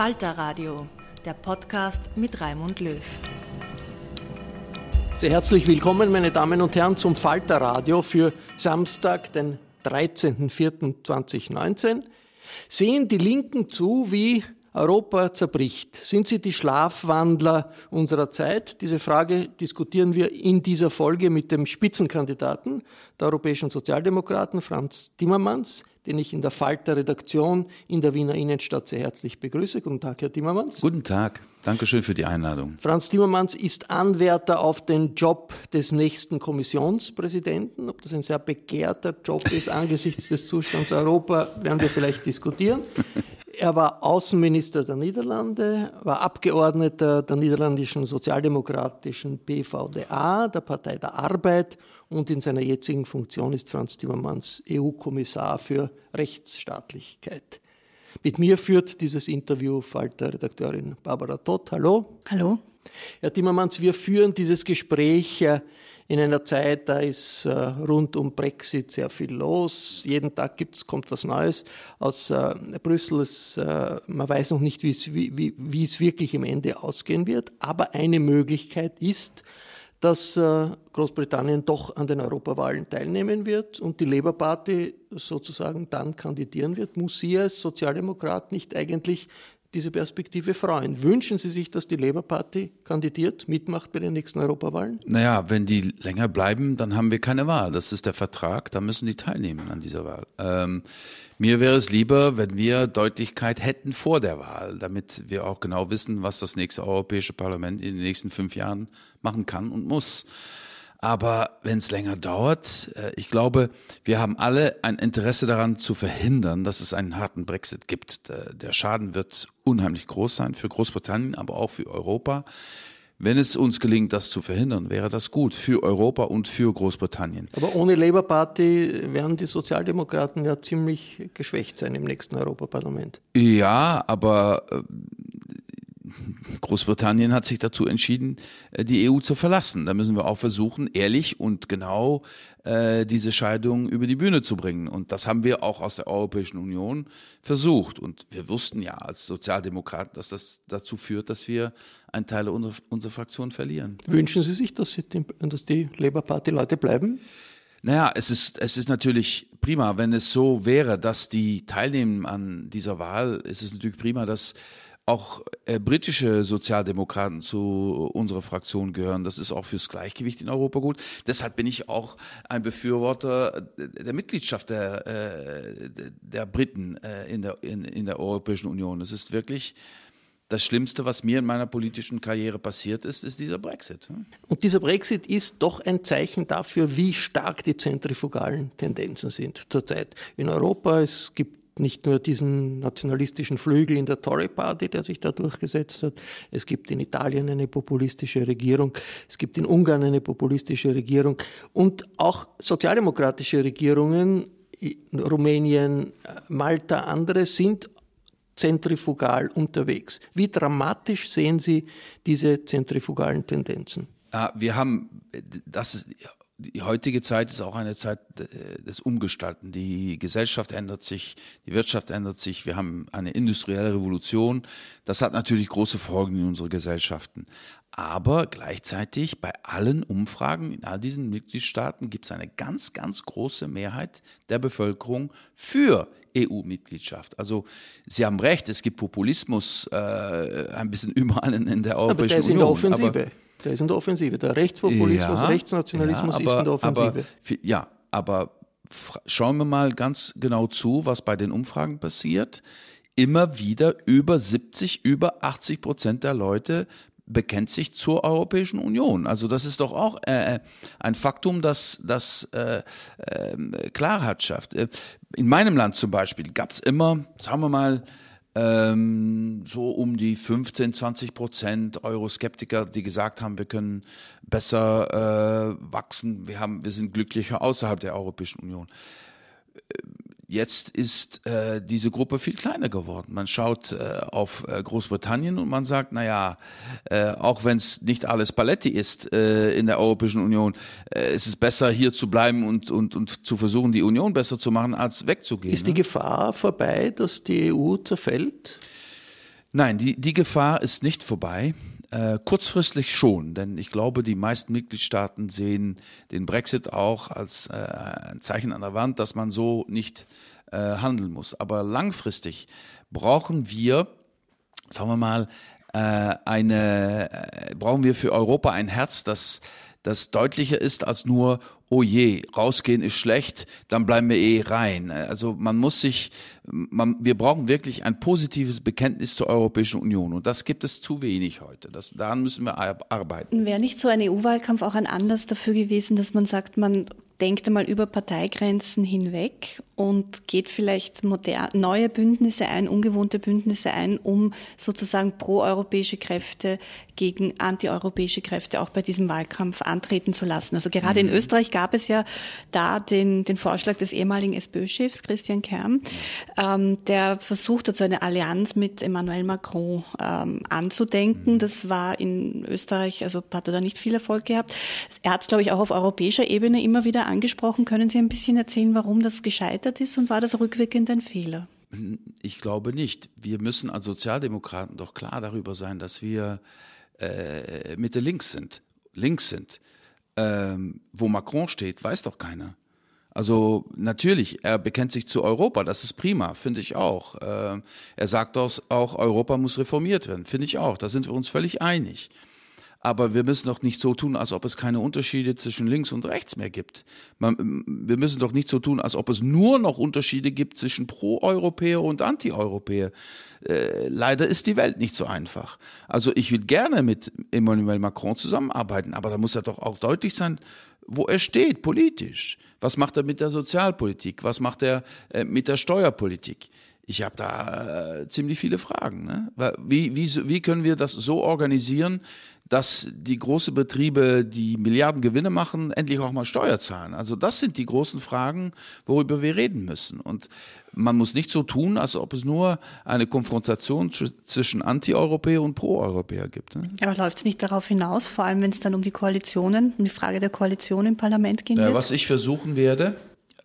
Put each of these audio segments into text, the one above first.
Falter Radio, der Podcast mit Raimund Löw. Sehr herzlich willkommen, meine Damen und Herren, zum Falter Radio für Samstag, den 13.04.2019. Sehen die Linken zu, wie Europa zerbricht? Sind sie die Schlafwandler unserer Zeit? Diese Frage diskutieren wir in dieser Folge mit dem Spitzenkandidaten der Europäischen Sozialdemokraten, Franz Timmermans den ich in der Falter-Redaktion in der Wiener Innenstadt sehr herzlich begrüße. Guten Tag, Herr Timmermans. Guten Tag. Dankeschön für die Einladung. Franz Timmermans ist Anwärter auf den Job des nächsten Kommissionspräsidenten. Ob das ein sehr begehrter Job ist angesichts des Zustands Europa, werden wir vielleicht diskutieren. Er war Außenminister der Niederlande, war Abgeordneter der niederländischen sozialdemokratischen PVDA, der Partei der Arbeit und in seiner jetzigen Funktion ist Franz Timmermans EU-Kommissar für Rechtsstaatlichkeit. Mit mir führt dieses Interview Falter-Redakteurin Barbara Todt. Hallo. Hallo. Herr Timmermans, wir führen dieses Gespräch äh, in einer Zeit, da ist äh, rund um Brexit sehr viel los. Jeden Tag gibt's, kommt was Neues aus äh, Brüssel. Äh, man weiß noch nicht, wie es wirklich im Ende ausgehen wird. Aber eine Möglichkeit ist, dass äh, Großbritannien doch an den Europawahlen teilnehmen wird und die Labour Party sozusagen dann kandidieren wird, muss sie als Sozialdemokrat nicht eigentlich diese Perspektive freuen. Wünschen Sie sich, dass die Labour Party kandidiert, mitmacht bei den nächsten Europawahlen? Naja, wenn die länger bleiben, dann haben wir keine Wahl. Das ist der Vertrag, da müssen die teilnehmen an dieser Wahl. Ähm, mir wäre es lieber, wenn wir Deutlichkeit hätten vor der Wahl, damit wir auch genau wissen, was das nächste Europäische Parlament in den nächsten fünf Jahren machen kann und muss. Aber wenn es länger dauert, äh, ich glaube, wir haben alle ein Interesse daran zu verhindern, dass es einen harten Brexit gibt. Der Schaden wird unheimlich groß sein für Großbritannien, aber auch für Europa. Wenn es uns gelingt, das zu verhindern, wäre das gut für Europa und für Großbritannien. Aber ohne Labour Party werden die Sozialdemokraten ja ziemlich geschwächt sein im nächsten Europaparlament. Ja, aber äh, Großbritannien hat sich dazu entschieden, äh, die EU zu verlassen. Da müssen wir auch versuchen, ehrlich und genau äh, diese Scheidung über die Bühne zu bringen. Und das haben wir auch aus der Europäischen Union versucht. Und wir wussten ja als Sozialdemokraten, dass das dazu führt, dass wir einen Teil unserer, unserer Fraktion verlieren. Wünschen Sie sich, dass, Sie, dass die Labour Party Leute bleiben? Naja, es ist, es ist natürlich prima, wenn es so wäre, dass die teilnehmen an dieser Wahl. Es ist natürlich prima, dass auch äh, britische Sozialdemokraten zu unserer Fraktion gehören. Das ist auch fürs Gleichgewicht in Europa gut. Deshalb bin ich auch ein Befürworter der Mitgliedschaft der, äh, der Briten äh, in, der, in, in der Europäischen Union. Es ist wirklich das Schlimmste, was mir in meiner politischen Karriere passiert ist, ist dieser Brexit. Und dieser Brexit ist doch ein Zeichen dafür, wie stark die zentrifugalen Tendenzen sind zurzeit in Europa. Es gibt nicht nur diesen nationalistischen Flügel in der Tory Party, der sich da durchgesetzt hat. Es gibt in Italien eine populistische Regierung. Es gibt in Ungarn eine populistische Regierung. Und auch sozialdemokratische Regierungen, Rumänien, Malta, andere sind zentrifugal unterwegs. Wie dramatisch sehen Sie diese zentrifugalen Tendenzen? Ah, wir haben, das ist, die heutige Zeit ist auch eine Zeit äh, des Umgestalten. Die Gesellschaft ändert sich, die Wirtschaft ändert sich, wir haben eine industrielle Revolution. Das hat natürlich große Folgen in unsere Gesellschaften. Aber gleichzeitig bei allen Umfragen in all diesen Mitgliedstaaten gibt es eine ganz, ganz große Mehrheit der Bevölkerung für EU-Mitgliedschaft. Also Sie haben recht, es gibt Populismus äh, ein bisschen überall in, der Europäischen aber der Union. Ist in der Offensive. Der ist in der Offensive. Der Rechtspopulismus, ja, Rechtsnationalismus ja, aber, ist in der Offensive. Aber, ja, aber schauen wir mal ganz genau zu, was bei den Umfragen passiert. Immer wieder über 70, über 80 Prozent der Leute bekennt sich zur Europäischen Union. Also das ist doch auch äh, äh ein Faktum, das, das äh, äh, Klarheit schafft. Äh, in meinem Land zum Beispiel gab es immer, sagen wir mal, ähm, so um die 15, 20 Prozent Euroskeptiker, die gesagt haben, wir können besser äh, wachsen, wir, haben, wir sind glücklicher außerhalb der Europäischen Union Jetzt ist äh, diese Gruppe viel kleiner geworden. Man schaut äh, auf äh, Großbritannien und man sagt, naja, äh, auch wenn es nicht alles Paletti ist äh, in der Europäischen Union, äh, ist es besser hier zu bleiben und, und, und zu versuchen, die Union besser zu machen, als wegzugehen. Ist die ne? Gefahr vorbei, dass die EU zerfällt? Nein, die, die Gefahr ist nicht vorbei. Äh, kurzfristig schon, denn ich glaube, die meisten Mitgliedstaaten sehen den Brexit auch als äh, ein Zeichen an der Wand, dass man so nicht äh, handeln muss. Aber langfristig brauchen wir, sagen wir mal, äh, eine, äh, brauchen wir für Europa ein Herz, das das deutlicher ist als nur, oh je, rausgehen ist schlecht, dann bleiben wir eh rein. Also man muss sich, man, wir brauchen wirklich ein positives Bekenntnis zur Europäischen Union und das gibt es zu wenig heute. Das, daran müssen wir arbeiten. Wäre nicht so ein EU-Wahlkampf auch ein Anlass dafür gewesen, dass man sagt, man denkt einmal über Parteigrenzen hinweg und geht vielleicht modern, neue Bündnisse ein, ungewohnte Bündnisse ein, um sozusagen proeuropäische Kräfte gegen antieuropäische Kräfte auch bei diesem Wahlkampf antreten zu lassen. Also gerade mhm. in Österreich gab es ja da den, den Vorschlag des ehemaligen SPÖ-Chefs Christian Kern, ähm, der versucht hat, so eine Allianz mit Emmanuel Macron ähm, anzudenken. Mhm. Das war in Österreich, also hat er da nicht viel Erfolg gehabt. Er hat es, glaube ich, auch auf europäischer Ebene immer wieder angesprochen. Können Sie ein bisschen erzählen, warum das gescheitert ist und war das rückwirkend ein Fehler? Ich glaube nicht. Wir müssen als Sozialdemokraten doch klar darüber sein, dass wir äh, Mitte links sind, links sind. Ähm, wo Macron steht, weiß doch keiner. Also natürlich, er bekennt sich zu Europa, das ist prima, finde ich auch. Äh, er sagt auch, Europa muss reformiert werden, finde ich auch. Da sind wir uns völlig einig. Aber wir müssen doch nicht so tun, als ob es keine Unterschiede zwischen links und rechts mehr gibt. Man, wir müssen doch nicht so tun, als ob es nur noch Unterschiede gibt zwischen Pro-Europäer und Anti-Europäer. Äh, leider ist die Welt nicht so einfach. Also ich will gerne mit Emmanuel Macron zusammenarbeiten, aber da muss er doch auch deutlich sein, wo er steht politisch. Was macht er mit der Sozialpolitik? Was macht er äh, mit der Steuerpolitik? Ich habe da äh, ziemlich viele Fragen. Ne? Wie, wie, wie können wir das so organisieren, dass die großen Betriebe, die Milliarden Gewinne machen, endlich auch mal Steuer zahlen. Also das sind die großen Fragen, worüber wir reden müssen. Und man muss nicht so tun, als ob es nur eine Konfrontation zwischen Anti-Europäer und Pro-Europäer gibt. Ne? Aber läuft es nicht darauf hinaus, vor allem wenn es dann um die Koalitionen, um die Frage der Koalition im Parlament gehen wird? was ich versuchen werde,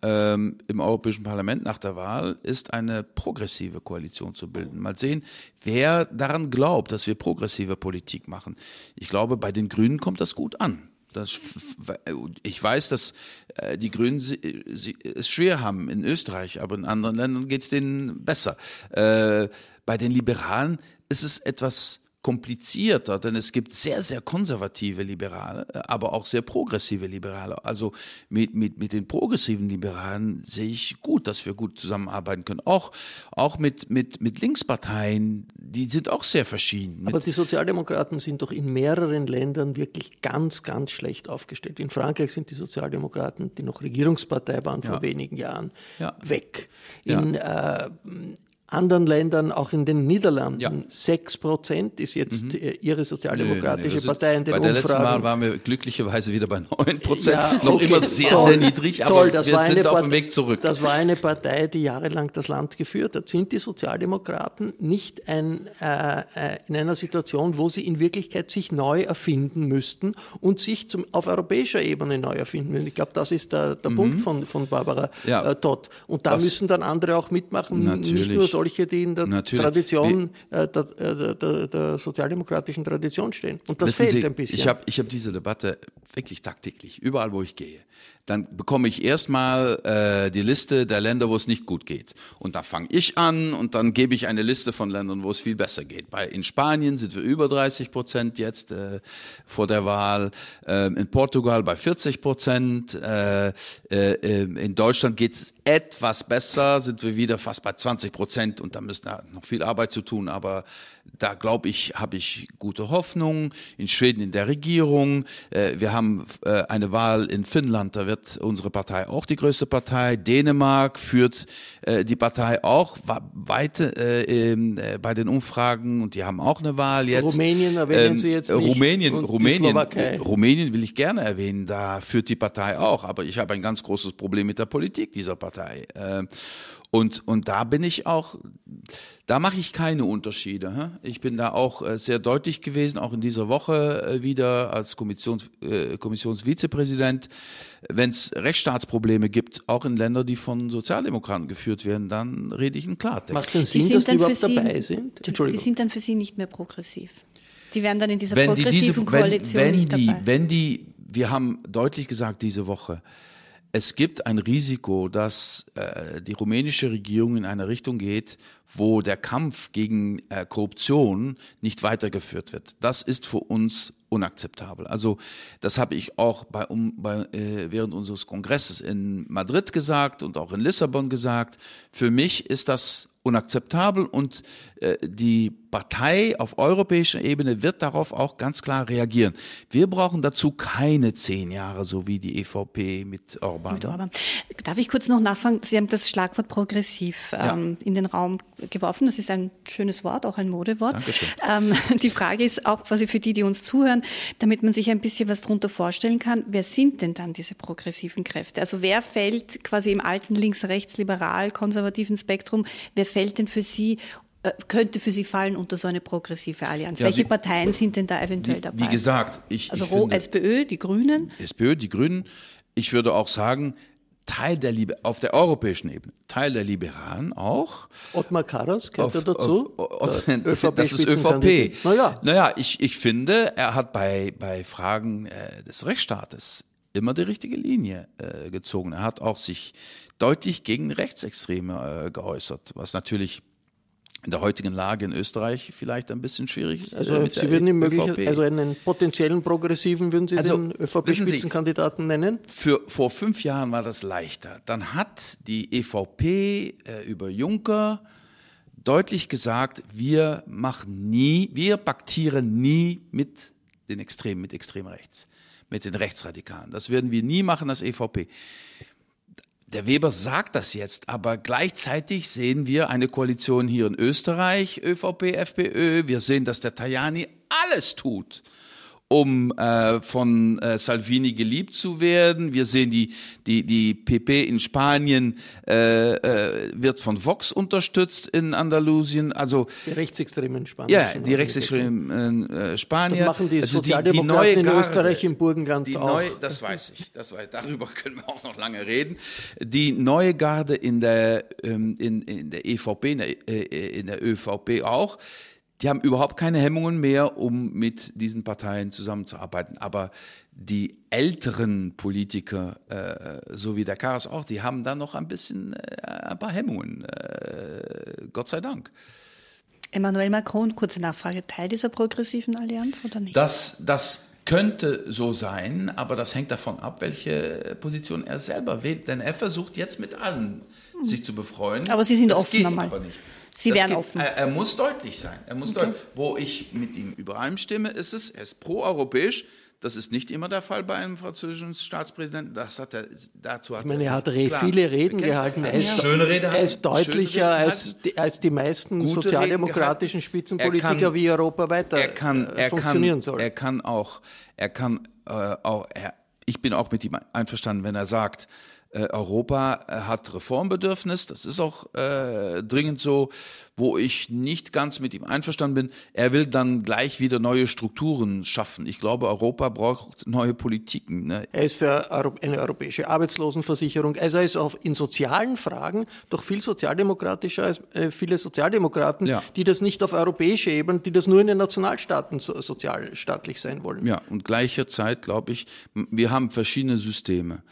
ähm, im Europäischen Parlament nach der Wahl ist eine progressive Koalition zu bilden. Mal sehen, wer daran glaubt, dass wir progressive Politik machen. Ich glaube, bei den Grünen kommt das gut an. Das, ich weiß, dass äh, die Grünen es schwer haben in Österreich, aber in anderen Ländern geht es denen besser. Äh, bei den Liberalen ist es etwas komplizierter, denn es gibt sehr, sehr konservative Liberale, aber auch sehr progressive Liberale. Also mit, mit, mit den progressiven Liberalen sehe ich gut, dass wir gut zusammenarbeiten können. Auch, auch mit, mit, mit Linksparteien, die sind auch sehr verschieden. Aber die Sozialdemokraten sind doch in mehreren Ländern wirklich ganz, ganz schlecht aufgestellt. In Frankreich sind die Sozialdemokraten, die noch Regierungspartei waren vor ja. wenigen Jahren, ja. weg. In, ja. äh, anderen Ländern, auch in den Niederlanden, ja. 6 Prozent ist jetzt mhm. ihre sozialdemokratische nee, nee, Partei in den Bei der letzten Mal waren wir glücklicherweise wieder bei 9 Prozent, ja, noch okay, immer sehr, toll, sehr niedrig, toll, aber wir sind auf dem Weg zurück. Das war eine Partei, die jahrelang das Land geführt hat. Sind die Sozialdemokraten nicht ein, äh, äh, in einer Situation, wo sie in Wirklichkeit sich neu erfinden müssten und sich zum, auf europäischer Ebene neu erfinden müssen? Ich glaube, das ist der, der mhm. Punkt von, von Barbara ja. äh, Todd. Und da Was? müssen dann andere auch mitmachen, Natürlich. nicht nur solche, die in der Natürlich. Tradition, äh, der, äh, der, der, sozialdemokratischen Tradition stehen. Und das Wissen fehlt Sie, ein bisschen. Ich habe ich hab diese Debatte wirklich tagtäglich, überall wo ich gehe dann bekomme ich erstmal äh, die Liste der Länder, wo es nicht gut geht. Und da fange ich an und dann gebe ich eine Liste von Ländern, wo es viel besser geht. Bei, in Spanien sind wir über 30 Prozent jetzt äh, vor der Wahl, äh, in Portugal bei 40 Prozent, äh, äh, in Deutschland geht es etwas besser, sind wir wieder fast bei 20 Prozent und da müssen wir noch viel Arbeit zu tun, aber da glaube ich, habe ich gute Hoffnung. In Schweden in der Regierung, äh, wir haben äh, eine Wahl in Finnland, da wird unsere Partei auch die größte Partei. Dänemark führt äh, die Partei auch weit äh, äh, bei den Umfragen und die haben auch eine Wahl jetzt. Rumänien erwähnen ähm, Sie jetzt nicht. Rumänien, Rumänien, Rumänien will ich gerne erwähnen. Da führt die Partei auch, aber ich habe ein ganz großes Problem mit der Politik dieser Partei. Und, und da bin ich auch, da mache ich keine Unterschiede. Ich bin da auch äh, sehr deutlich gewesen, auch in dieser Woche äh, wieder als Kommissions, äh, Kommissionsvizepräsident. Wenn es Rechtsstaatsprobleme gibt, auch in Ländern, die von Sozialdemokraten geführt werden, dann rede ich in Klartext. Macht denn Sinn, die dass die überhaupt Sie, dabei sind? Entschuldigung. Die sind dann für Sie nicht mehr progressiv. Die werden dann in dieser wenn progressiven die diese, Koalition wenn, wenn nicht die, dabei. Wenn die, wir haben deutlich gesagt diese Woche, es gibt ein Risiko, dass äh, die rumänische Regierung in eine Richtung geht, wo der Kampf gegen äh, Korruption nicht weitergeführt wird. Das ist für uns unakzeptabel. Also das habe ich auch bei, um, bei, äh, während unseres Kongresses in Madrid gesagt und auch in Lissabon gesagt. Für mich ist das unakzeptabel und die Partei auf europäischer Ebene wird darauf auch ganz klar reagieren. Wir brauchen dazu keine zehn Jahre, so wie die EVP mit Orban. Mit Orban. Darf ich kurz noch nachfragen? Sie haben das Schlagwort progressiv ähm, ja. in den Raum geworfen. Das ist ein schönes Wort, auch ein Modewort. Dankeschön. Ähm, die Frage ist auch quasi für die, die uns zuhören, damit man sich ein bisschen was darunter vorstellen kann, wer sind denn dann diese progressiven Kräfte? Also wer fällt quasi im alten links-rechts-liberal-konservativen Spektrum, wer fällt denn für Sie äh, könnte für Sie fallen unter so eine progressive Allianz? Ja, Welche wie, Parteien sind denn da eventuell dabei? Wie gesagt, ich. Also ich finde, SPÖ, die Grünen? SPÖ, die Grünen. Ich würde auch sagen, Teil der Liebe, auf der europäischen Ebene, Teil der Liberalen auch. Ottmar Karas gehört er dazu? Auf, auf, ÖVP das ist ÖVP. Naja, naja ich, ich finde, er hat bei, bei Fragen äh, des Rechtsstaates immer die richtige Linie äh, gezogen. Er hat auch sich deutlich gegen Rechtsextreme äh, geäußert, was natürlich in der heutigen Lage in Österreich vielleicht ein bisschen schwierig ist. Also äh, Sie würden möglich, also einen potenziellen Progressiven würden Sie also, den ÖVP-Spitzenkandidaten nennen? Für, vor fünf Jahren war das leichter. Dann hat die EVP äh, über Juncker deutlich gesagt, wir machen nie, wir paktieren nie mit den Extremen, mit extrem rechts, mit den Rechtsradikalen. Das werden wir nie machen als EVP der Weber sagt das jetzt, aber gleichzeitig sehen wir eine Koalition hier in Österreich, ÖVP, FPÖ. Wir sehen, dass der Tajani alles tut, um äh, von äh, Salvini geliebt zu werden. Wir sehen, die, die, die PP in Spanien äh, äh, wird von Vox unterstützt in Andalusien. Also, die Rechtsextremen in Spanien. Ja, die Rechtsextremen äh, Spanier. Das machen die also Sozialdemokraten die, die in Österreich, im Burgenland die auch. Neue, das weiß ich. Das weiß, darüber können wir auch noch lange reden. Die neue Garde in der, ähm, in, in der EVP, in der, äh, in der ÖVP auch die haben überhaupt keine Hemmungen mehr, um mit diesen Parteien zusammenzuarbeiten. Aber die älteren Politiker, äh, so wie der Karas auch, die haben da noch ein bisschen äh, ein paar Hemmungen. Äh, Gott sei Dank. Emmanuel Macron, kurze Nachfrage, Teil dieser progressiven Allianz oder nicht? Das, das könnte so sein, aber das hängt davon ab, welche Position er selber wählt. Denn er versucht jetzt mit allen sich zu befreuen. Aber Sie sind das offen geht normal. aber nicht. Sie wären geht- offen. Er, er muss deutlich sein. Er muss deutlich. Wo ich mit ihm übereinstimme, ist es, er ist proeuropäisch. Das ist nicht immer der Fall bei einem französischen Staatspräsidenten. Das hat er, dazu hat Ich meine, er hat re viele Reden gehalten. Er ist, schöne Rede er ist deutlicher als die, als die meisten sozialdemokratischen. Spitzenpolitiker, Er kann- wie Europa weiter er kann, äh, er funktionieren kann, soll. Er kann auch, er kann äh, auch, er, ich bin auch mit ihm einverstanden, wenn er sagt, Europa äh, hat Reformbedürfnis, das ist auch äh, dringend so, wo ich nicht ganz mit ihm einverstanden bin. Er will dann gleich wieder neue Strukturen schaffen. Ich glaube, Europa braucht neue Politiken. Ne? Er ist für eine europäische Arbeitslosenversicherung. Also er ist auch in sozialen Fragen doch viel sozialdemokratischer als äh, viele Sozialdemokraten, Ja. die das nicht auf europäischer Ebene, die das nur in den Nationalstaaten so, sozialstaatlich sein wollen. Ja, und gleicher Zeit glaube ich, wir haben verschiedene Systeme.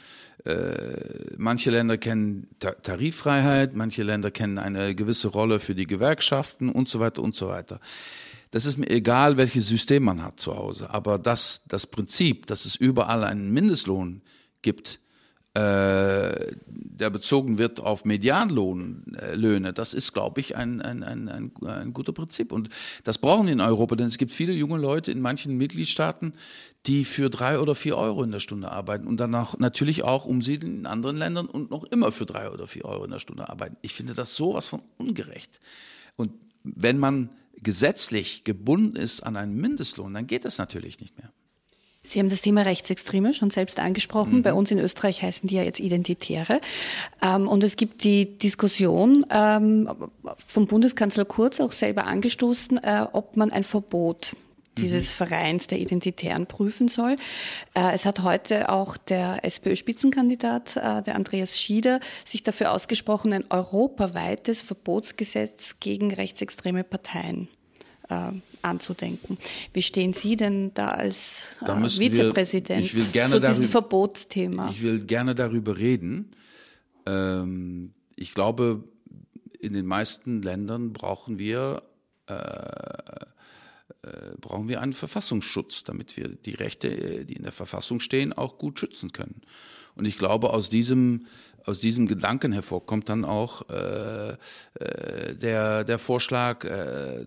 Äh, manche Länder kennen Ta Tariffreiheit, manche Länder kennen eine gewisse Rolle für die Gewerkschaften und so weiter und so weiter. Das ist mir egal, welches System man hat zu Hause, aber das, das Prinzip, dass es überall einen Mindestlohn gibt, äh, der bezogen wird auf Medianlohnlöhne, das ist, glaube ich, ein, ein, ein, ein, ein guter Prinzip. Und das brauchen wir in Europa, denn es gibt viele junge Leute in manchen Mitgliedstaaten, die für drei oder vier Euro in der Stunde arbeiten und danach natürlich auch umsiedeln in anderen Ländern und noch immer für drei oder vier Euro in der Stunde arbeiten. Ich finde das sowas von ungerecht. Und wenn man gesetzlich gebunden ist an einen Mindestlohn, dann geht das natürlich nicht mehr. Sie haben das Thema Rechtsextreme schon selbst angesprochen. Mhm. Bei uns in Österreich heißen die ja jetzt Identitäre. Ähm, und es gibt die Diskussion ähm, vom Bundeskanzler Kurz auch selber angestoßen, äh, ob man ein Verbot dieses Mhm. Vereins der Identitären prüfen soll. Äh, es hat heute auch der SPÖ-Spitzenkandidat, äh, der Andreas Schieder, sich dafür ausgesprochen, ein europaweites Verbotsgesetz gegen rechtsextreme Parteien anzudenken. Wie stehen Sie denn da als äh, Da wir- Vizepräsident ich will gerne zu diesem darüber- Verbotsthema? Ich will gerne darüber reden. Ähm, ich glaube, in den meisten Ländern brauchen wir, äh, äh, brauchen wir einen Verfassungsschutz, damit wir die Rechte, äh, die in der Verfassung stehen, auch gut schützen können. Und ich glaube, aus diesem, aus diesem Gedanken hervor kommt dann auch äh, äh, der, der Vorschlag, äh,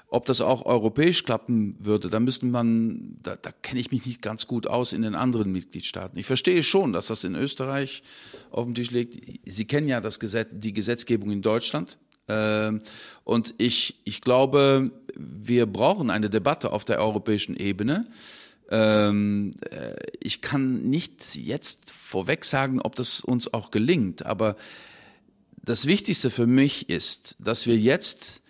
Ob das auch europäisch klappen würde, da müsste man, da, da kenne ich mich nicht ganz gut aus in den anderen Mitgliedstaaten. Ich verstehe schon, dass das in Österreich auf dem Tisch liegt. Sie kennen ja das Gesetz, die Gesetzgebung in Deutschland. Ähm, Und ich, ich glaube, wir brauchen eine Debatte auf der europäischen Ebene. Ähm, äh, Ich kann nicht jetzt vorweg sagen, ob das uns auch gelingt, aber das Wichtigste für mich ist, dass wir jetzt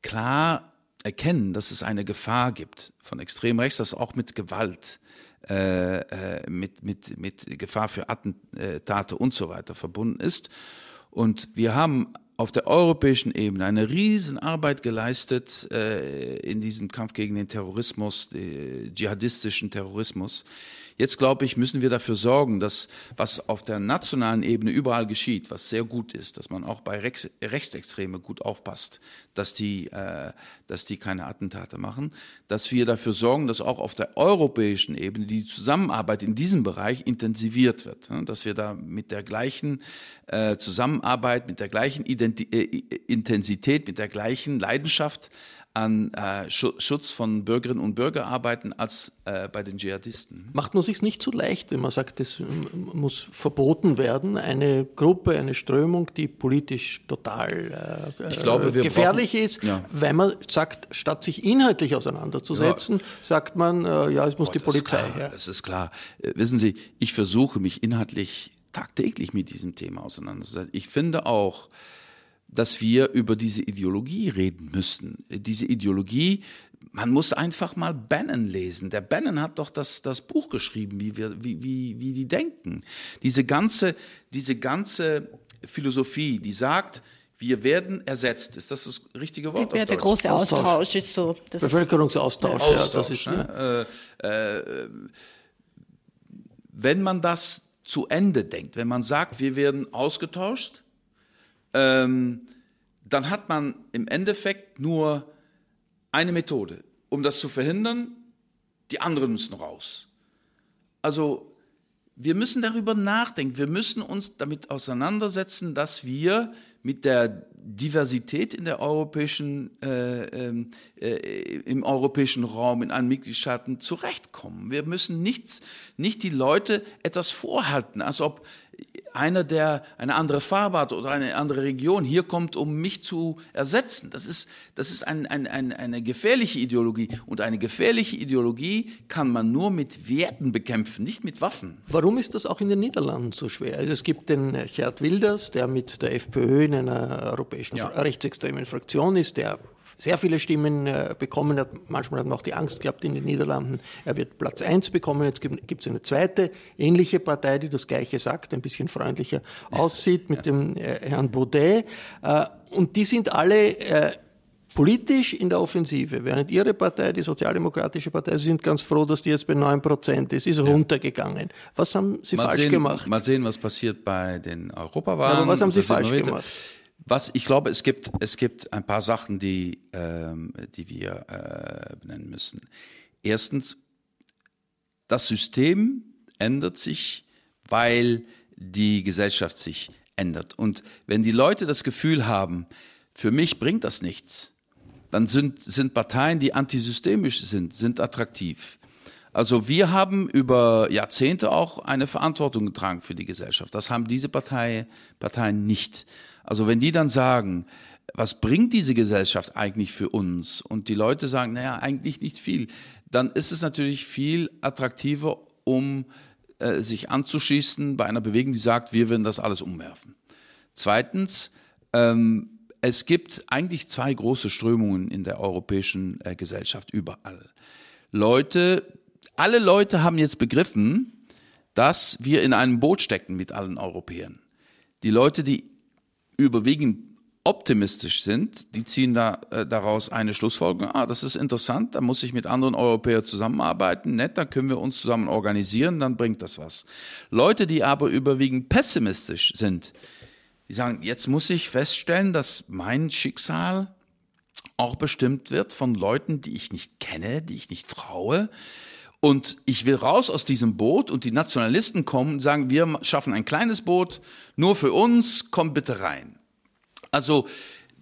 klar erkennen, dass es eine Gefahr gibt von extrem rechts, das auch mit Gewalt, äh, äh, mit, mit, mit Gefahr für Attentate und so weiter verbunden ist. Und wir haben auf der europäischen Ebene eine Riesenarbeit geleistet äh, in diesem Kampf gegen den Terrorismus, den dschihadistischen Terrorismus. Jetzt glaube ich, müssen wir dafür sorgen, dass was auf der nationalen Ebene überall geschieht, was sehr gut ist, dass man auch bei Rex Rechtsextreme gut aufpasst, dass die, äh, dass die keine Attentate machen, dass wir dafür sorgen, dass auch auf der europäischen Ebene die Zusammenarbeit in diesem Bereich intensiviert wird, ne? dass wir da mit der gleichen äh, Zusammenarbeit, mit der gleichen Identi äh, Intensität, mit der gleichen Leidenschaft an äh, Schutz von Bürgerinnen und Bürgern arbeiten als äh, bei den Dschihadisten. Macht man sich nicht zu so leicht, wenn man sagt, es muss verboten werden, eine Gruppe, eine Strömung, die politisch total äh, glaube, gefährlich brauchen, ist, ja. weil man sagt, statt sich inhaltlich auseinanderzusetzen, ja. sagt man, äh, ja, es muss oh, die Polizei her. Das ist klar. Äh, wissen Sie, ich versuche mich inhaltlich tagtäglich mit diesem Thema auseinanderzusetzen. Ich finde auch, dass wir über diese Ideologie reden müssen. Diese Ideologie, man muss einfach mal Bannon lesen. Der Bannon hat doch das, das Buch geschrieben, wie, wir, wie, wie, wie die denken. Diese ganze, diese ganze Philosophie, die sagt, wir werden ersetzt. Ist das das richtige Wort? Der, der große Austausch. Austausch, ist so. Das Bevölkerungsaustausch. Ja, Austausch, ja, ist, ne? äh, äh, wenn man das zu Ende denkt, wenn man sagt, wir werden ausgetauscht, ähm, dann hat man im Endeffekt nur eine Methode. Um das zu verhindern, die anderen müssen raus. Also wir müssen darüber nachdenken, wir müssen uns damit auseinandersetzen, dass wir mit der Diversität in der europäischen, äh, ähm, äh, im europäischen Raum, in allen Mitgliedstaaten zurechtkommen. Wir müssen nichts, nicht die Leute etwas vorhalten, als ob einer, der eine andere Farbe hat oder eine andere Region hier kommt, um mich zu ersetzen. Das ist, das ist ein, ein, ein, eine gefährliche Ideologie. Und eine gefährliche Ideologie kann man nur mit Werten bekämpfen, nicht mit Waffen. Warum ist das auch in den Niederlanden so schwer? Also es gibt den Gerd Wilders, der mit der FPÖ in einer europäischen ja. rechtsextremen Fraktion ist, der sehr viele Stimmen äh, bekommen hat. Manchmal hat man auch die Angst gehabt in den Niederlanden, er wird Platz 1 bekommen. Jetzt gibt es eine zweite ähnliche Partei, die das Gleiche sagt, ein bisschen freundlicher aussieht mit dem äh, Herrn Baudet. Äh, und die sind alle äh, politisch in der Offensive, während Ihre Partei, die Sozialdemokratische Partei, Sie sind ganz froh, dass die jetzt bei 9 Prozent ist, ist ja. runtergegangen. Was haben Sie mal falsch sehen, gemacht? Mal sehen, was passiert bei den Europawahlen. Ja, aber was haben Sie falsch gemacht? Was ich glaube, es gibt, es gibt ein paar Sachen, die, ähm, die wir äh, benennen müssen. Erstens, das System ändert sich, weil die Gesellschaft sich ändert. Und wenn die Leute das Gefühl haben, für mich bringt das nichts, dann sind, sind Parteien, die antisystemisch sind, sind attraktiv. Also wir haben über Jahrzehnte auch eine Verantwortung getragen für die Gesellschaft. Das haben diese Partei, Parteien nicht. Also wenn die dann sagen, was bringt diese Gesellschaft eigentlich für uns? Und die Leute sagen, naja, eigentlich nicht viel. Dann ist es natürlich viel attraktiver, um äh, sich anzuschließen bei einer Bewegung, die sagt, wir werden das alles umwerfen. Zweitens, ähm, es gibt eigentlich zwei große Strömungen in der europäischen äh, Gesellschaft überall. Leute, alle Leute haben jetzt begriffen, dass wir in einem Boot stecken mit allen Europäern. Die Leute, die überwiegend optimistisch sind, die ziehen da äh, daraus eine Schlussfolgerung, ah, das ist interessant, da muss ich mit anderen Europäern zusammenarbeiten, nett, dann können wir uns zusammen organisieren, dann bringt das was. Leute, die aber überwiegend pessimistisch sind, die sagen, jetzt muss ich feststellen, dass mein Schicksal auch bestimmt wird von Leuten, die ich nicht kenne, die ich nicht traue, und ich will raus aus diesem Boot und die Nationalisten kommen und sagen, wir schaffen ein kleines Boot, nur für uns, komm bitte rein. Also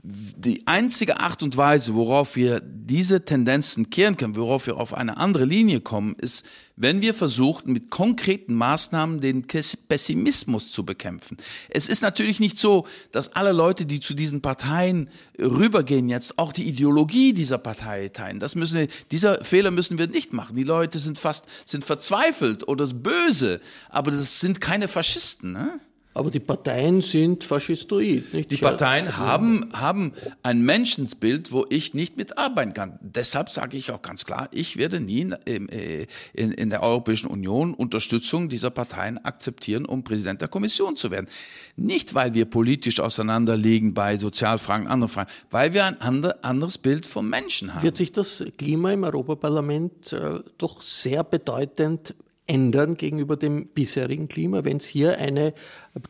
die einzige Art und Weise, worauf wir diese Tendenzen kehren können, worauf wir auf eine andere Linie kommen, ist, wenn wir versuchen, mit konkreten Maßnahmen den Pessimismus zu bekämpfen. Es ist natürlich nicht so, dass alle Leute, die zu diesen Parteien rübergehen jetzt, auch die Ideologie dieser Partei teilen. Das müssen wir, dieser Fehler müssen wir nicht machen. Die Leute sind fast, sind verzweifelt oder böse, aber das sind keine Faschisten. Ne? Aber die Parteien sind faschistoid. Nicht? Die Parteien haben, haben ein Menschensbild, wo ich nicht mitarbeiten kann. Deshalb sage ich auch ganz klar, ich werde nie in, äh, in, in der Europäischen Union Unterstützung dieser Parteien akzeptieren, um Präsident der Kommission zu werden. Nicht, weil wir politisch auseinanderliegen bei Sozialfragen, anderen Fragen, weil wir ein anderes Bild vom Menschen haben. Wird sich das Klima im Europaparlament äh, doch sehr bedeutend ändern gegenüber dem bisherigen Klima, wenn es hier eine,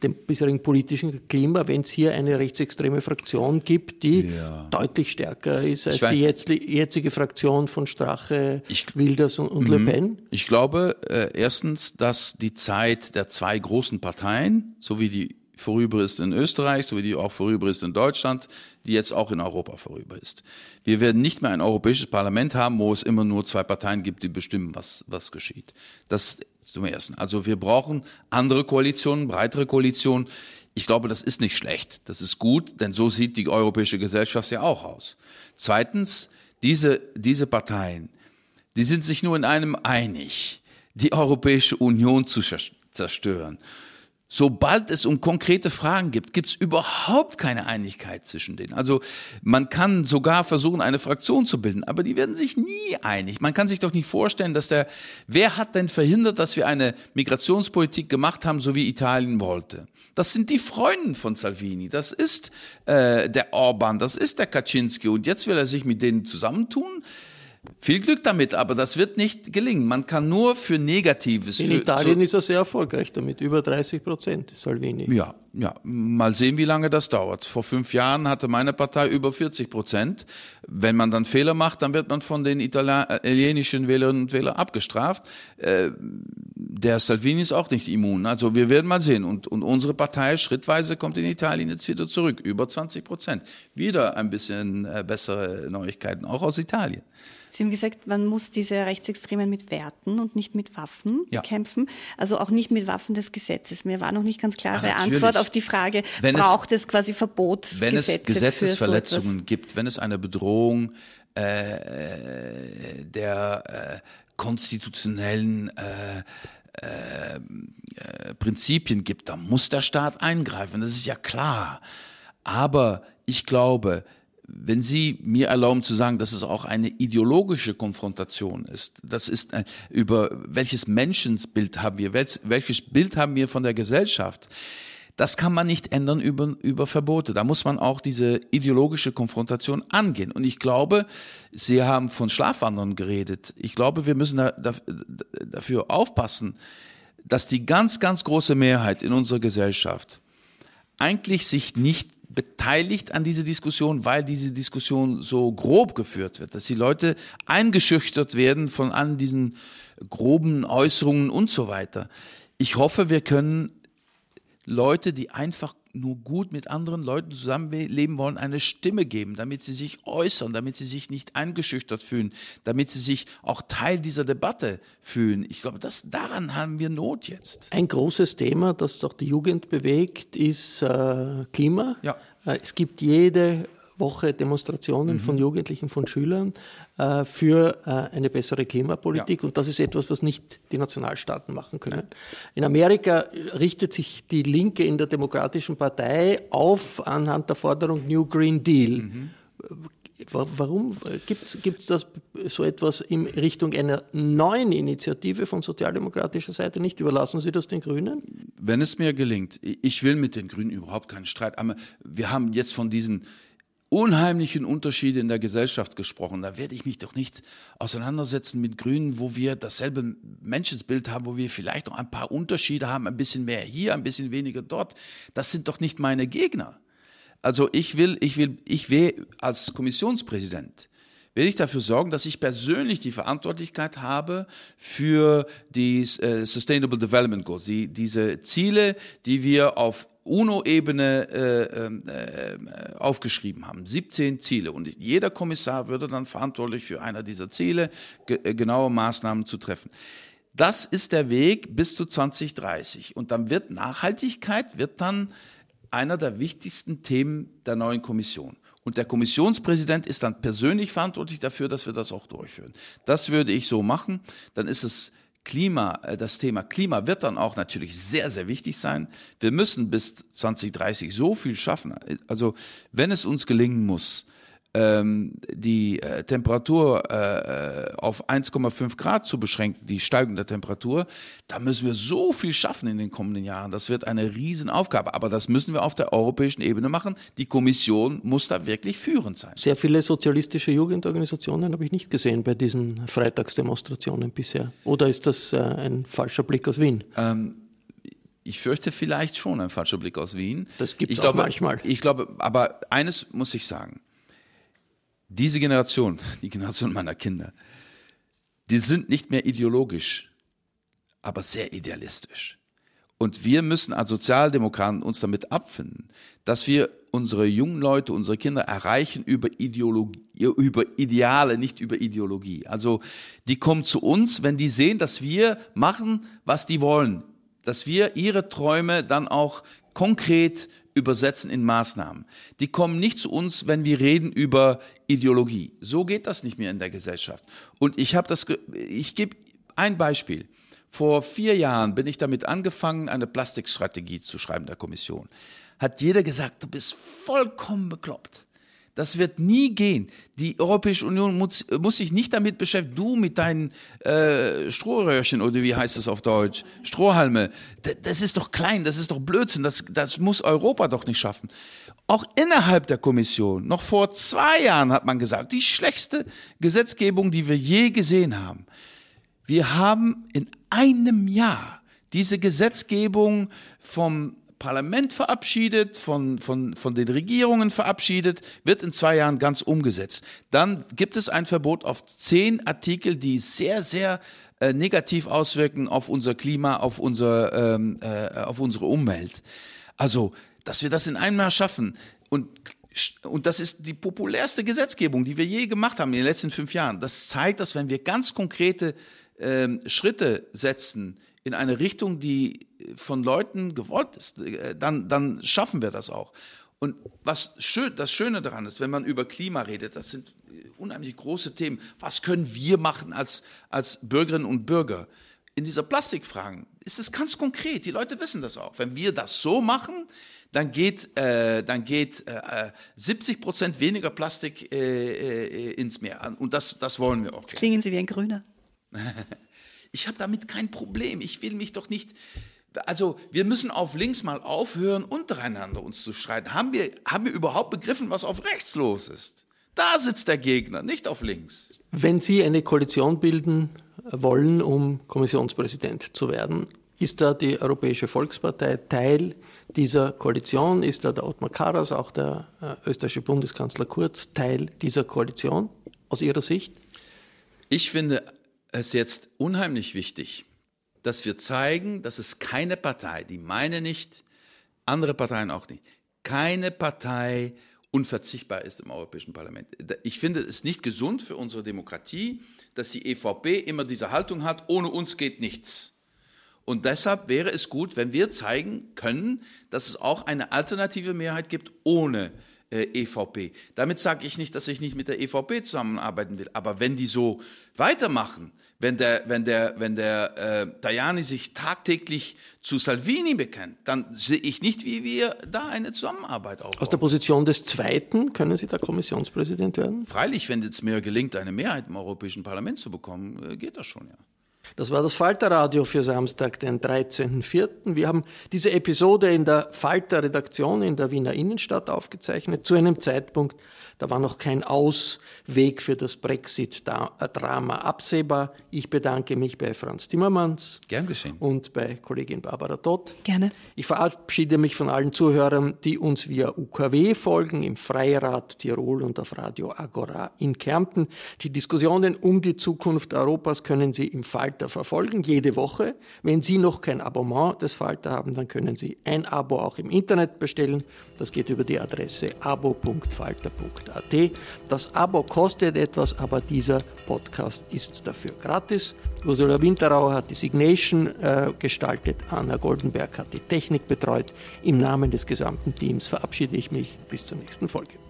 dem bisherigen politischen Klima, wenn es hier eine rechtsextreme Fraktion gibt, die ja. deutlich stärker ist als die jetzige Fraktion von Strache, ich, Wilders und, und Le mhm. Pen? Ich glaube äh, erstens, dass die Zeit der zwei großen Parteien, so wie die vorüber ist in Österreich, so wie die auch vorüber ist in Deutschland, die jetzt auch in Europa vorüber ist. Wir werden nicht mehr ein europäisches Parlament haben, wo es immer nur zwei Parteien gibt, die bestimmen, was, was geschieht. Das zum Ersten. Also wir brauchen andere Koalitionen, breitere Koalitionen. Ich glaube, das ist nicht schlecht. Das ist gut, denn so sieht die europäische Gesellschaft ja auch aus. Zweitens, diese, diese Parteien, die sind sich nur in einem einig, die Europäische Union zu zerstören. Sobald es um konkrete Fragen gibt, gibt es überhaupt keine Einigkeit zwischen denen. Also man kann sogar versuchen, eine Fraktion zu bilden, aber die werden sich nie einig. Man kann sich doch nicht vorstellen, dass der, wer hat denn verhindert, dass wir eine Migrationspolitik gemacht haben, so wie Italien wollte? Das sind die Freunde von Salvini, das ist äh, der Orban, das ist der Kaczynski und jetzt will er sich mit denen zusammentun. Viel Glück damit, aber das wird nicht gelingen. Man kann nur für Negatives. In für, Italien so, ist er sehr erfolgreich damit, über 30 Prozent, Salvini. Ja, ja, mal sehen, wie lange das dauert. Vor fünf Jahren hatte meine Partei über 40 Prozent. Wenn man dann Fehler macht, dann wird man von den italienischen Wählerinnen und Wählern abgestraft. Äh, der Salvini ist auch nicht immun. Also wir werden mal sehen. Und, und unsere Partei schrittweise kommt in Italien jetzt wieder zurück, über 20 Prozent. Wieder ein bisschen äh, bessere Neuigkeiten, auch aus Italien. Sie haben gesagt, man muss diese Rechtsextremen mit Werten und nicht mit Waffen ja. bekämpfen. Also auch nicht mit Waffen des Gesetzes. Mir war noch nicht ganz klare ja, Antwort auf die Frage, wenn braucht es, es quasi Verbotsgesetze Wenn es Gesetzesverletzungen so gibt, wenn es eine Bedrohung äh, der äh, konstitutionellen äh, äh, äh, Prinzipien gibt, dann muss der Staat eingreifen. Das ist ja klar. Aber ich glaube, wenn Sie mir erlauben zu sagen, dass es auch eine ideologische Konfrontation ist, das ist äh, über welches Menschensbild haben wir, welches Bild haben wir von der Gesellschaft, das kann man nicht ändern über, über Verbote. Da muss man auch diese ideologische Konfrontation angehen. Und ich glaube, Sie haben von Schlafwandern geredet. Ich glaube, wir müssen da, da, dafür aufpassen, dass die ganz, ganz große Mehrheit in unserer Gesellschaft eigentlich sich nicht beteiligt an dieser Diskussion, weil diese Diskussion so grob geführt wird, dass die Leute eingeschüchtert werden von all diesen groben Äußerungen und so weiter. Ich hoffe, wir können Leute, die einfach nur gut mit anderen Leuten zusammenleben wollen, eine Stimme geben, damit sie sich äußern, damit sie sich nicht eingeschüchtert fühlen, damit sie sich auch Teil dieser Debatte fühlen. Ich glaube, das, daran haben wir Not jetzt. Ein großes Thema, das doch die Jugend bewegt, ist äh, Klima. Ja. Äh, es gibt jede Woche Demonstrationen mhm. von Jugendlichen, von Schülern äh, für äh, eine bessere Klimapolitik. Ja. Und das ist etwas, was nicht die Nationalstaaten machen können. Nein. In Amerika richtet sich die Linke in der Demokratischen Partei auf anhand der Forderung New Green Deal. Mhm. Warum gibt es das so etwas in Richtung einer neuen Initiative von sozialdemokratischer Seite nicht? Überlassen Sie das den Grünen? Wenn es mir gelingt, ich will mit den Grünen überhaupt keinen Streit, aber wir haben jetzt von diesen unheimlichen Unterschiede in der Gesellschaft gesprochen. Da werde ich mich doch nicht auseinandersetzen mit Grünen, wo wir dasselbe Menschensbild haben, wo wir vielleicht noch ein paar Unterschiede haben, ein bisschen mehr hier, ein bisschen weniger dort. Das sind doch nicht meine Gegner. Also ich will, ich will, ich will als Kommissionspräsident will ich dafür sorgen, dass ich persönlich die Verantwortlichkeit habe für die äh, Sustainable Development Goals, die, diese Ziele, die wir auf UNO-Ebene äh, ähm, äh, aufgeschrieben haben. 17 Ziele. Und jeder Kommissar würde dann verantwortlich für einer dieser Ziele ge äh, genaue Maßnahmen zu treffen. Das ist der Weg bis zu 2030. Und dann wird Nachhaltigkeit, wird dann einer der wichtigsten Themen der neuen Kommission. Und der Kommissionspräsident ist dann persönlich verantwortlich dafür, dass wir das auch durchführen. Das würde ich so machen. Dann ist es Klima, äh, das Thema Klima wird dann auch natürlich sehr, sehr wichtig sein. Wir müssen bis 2030 so viel schaffen. Also wenn es uns gelingen muss, die äh, Temperatur äh, auf 1,5 Grad zu beschränken, die Steigung der Temperatur, da müssen wir so viel schaffen in den kommenden Jahren. Das wird eine Riesenaufgabe. Aber das müssen wir auf der europäischen Ebene machen. Die Kommission muss da wirklich führend sein. Sehr viele sozialistische Jugendorganisationen habe ich nicht gesehen bei diesen Freitagsdemonstrationen bisher. Oder ist das äh, ein falscher Blick aus Wien? Ähm, ich fürchte vielleicht schon ein falscher Blick aus Wien. Das gibt es manchmal. Ich glaube, aber eines muss ich sagen diese Generation, die Generation meiner Kinder, die sind nicht mehr ideologisch, aber sehr idealistisch. Und wir müssen als Sozialdemokraten uns damit abfinden, dass wir unsere jungen Leute, unsere Kinder erreichen über Ideologie, über Ideale, nicht über Ideologie. Also die kommen zu uns, wenn die sehen, dass wir machen, was die wollen, dass wir ihre Träume dann auch konkret übersetzen in Maßnahmen. Die kommen nicht zu uns, wenn wir reden über Ideologie. So geht das nicht mehr in der Gesellschaft. Und ich habe das, ich gebe ein Beispiel. Vor vier Jahren bin ich damit angefangen, eine Plastikstrategie zu schreiben der Kommission. Hat jeder gesagt, du bist vollkommen bekloppt. Das wird nie gehen. Die Europäische Union muss, muss sich nicht damit beschäftigen, du mit deinen äh, Strohröhrchen oder wie heißt das auf Deutsch, Strohhalme, das ist doch klein, das ist doch Blödsinn, das, das muss Europa doch nicht schaffen. Auch innerhalb der Kommission, noch vor zwei Jahren hat man gesagt, die schlechteste Gesetzgebung, die wir je gesehen haben. Wir haben in einem Jahr diese Gesetzgebung vom Parlament verabschiedet, von, von, von den Regierungen verabschiedet, wird in zwei Jahren ganz umgesetzt. Dann gibt es ein Verbot auf zehn Artikel, die sehr, sehr äh, negativ auswirken auf unser Klima, auf, unser, ähm, äh, auf unsere Umwelt. Also, dass wir das in einem Jahr schaffen und und das ist die populärste Gesetzgebung, die wir je gemacht haben in den letzten fünf Jahren. Das zeigt, dass wenn wir ganz konkrete ähm, Schritte setzen in eine Richtung, die von Leuten gewollt ist, äh, dann, dann schaffen wir das auch. Und was schön, das Schöne daran ist, wenn man über Klima redet, das sind unheimlich große Themen. Was können wir machen als, als Bürgerinnen und Bürger? In dieser Plastikfragen ist es ganz konkret. Die Leute wissen das auch. Wenn wir das so machen, dann geht, äh, dann geht äh, 70 Prozent weniger Plastik äh, äh, ins Meer. Und das, das wollen wir auch. Jetzt klingen Sie wie ein Grüner. ich habe damit kein Problem. Ich will mich doch nicht. Also wir müssen auf links mal aufhören, untereinander uns zu streiten. Haben wir, haben wir überhaupt begriffen, was auf rechts los ist? Da sitzt der Gegner, nicht auf links. Wenn Sie eine Koalition bilden wollen, um Kommissionspräsident zu werden, ist da die Europäische Volkspartei Teil dieser Koalition? Ist da der Ottmar Karas, auch der äh, österreichische Bundeskanzler Kurz, Teil dieser Koalition aus Ihrer Sicht? Ich finde es jetzt unheimlich wichtig, dass wir zeigen, dass es keine Partei, die meine nicht, andere Parteien auch nicht, keine Partei unverzichtbar ist im Europäischen Parlament. Ich finde es nicht gesund für unsere Demokratie, dass die EVP immer diese Haltung hat, ohne uns geht nichts. Und deshalb wäre es gut, wenn wir zeigen können, dass es auch eine alternative Mehrheit gibt ohne äh, EVP. Damit sage ich nicht, dass ich nicht mit der EVP zusammenarbeiten will, aber wenn die so weitermachen, wenn der, wenn der, wenn der äh, Tajani sich tagtäglich zu Salvini bekennt, dann sehe ich nicht, wie wir da eine Zusammenarbeit aufbauen. Aus der Position des Zweiten können Sie da Kommissionspräsident werden? Freilich, wenn es mir gelingt, eine Mehrheit im Europäischen Parlament zu bekommen, äh, geht das schon, ja. Das war das Falter-Radio für Samstag, den 13.04. Wir haben diese Episode in der Falter-Redaktion in der Wiener Innenstadt aufgezeichnet, zu einem Zeitpunkt, da war noch kein Ausweg für das Brexit-Drama absehbar. Ich bedanke mich bei Franz Timmermans. Gern geschehen. Und bei Kollegin Barbara Todt. Gerne. Ich verabschiede mich von allen Zuhörern, die uns via UKW folgen, im Freirad Tirol und auf Radio Agora in Kärnten. Die Diskussionen um die Zukunft Europas können Sie im Falter verfolgen, jede Woche. Wenn Sie noch kein Abonnement des Falter haben, dann können Sie ein Abo auch im Internet bestellen. Das geht über die Adresse abo.falter.at. Das Abo kostet etwas, aber dieser Podcast ist dafür gratis. Ursula Winterauer hat die Signation äh, gestaltet, Anna Goldenberg hat die Technik betreut. Im Namen des gesamten Teams verabschiede ich mich bis zur nächsten Folge.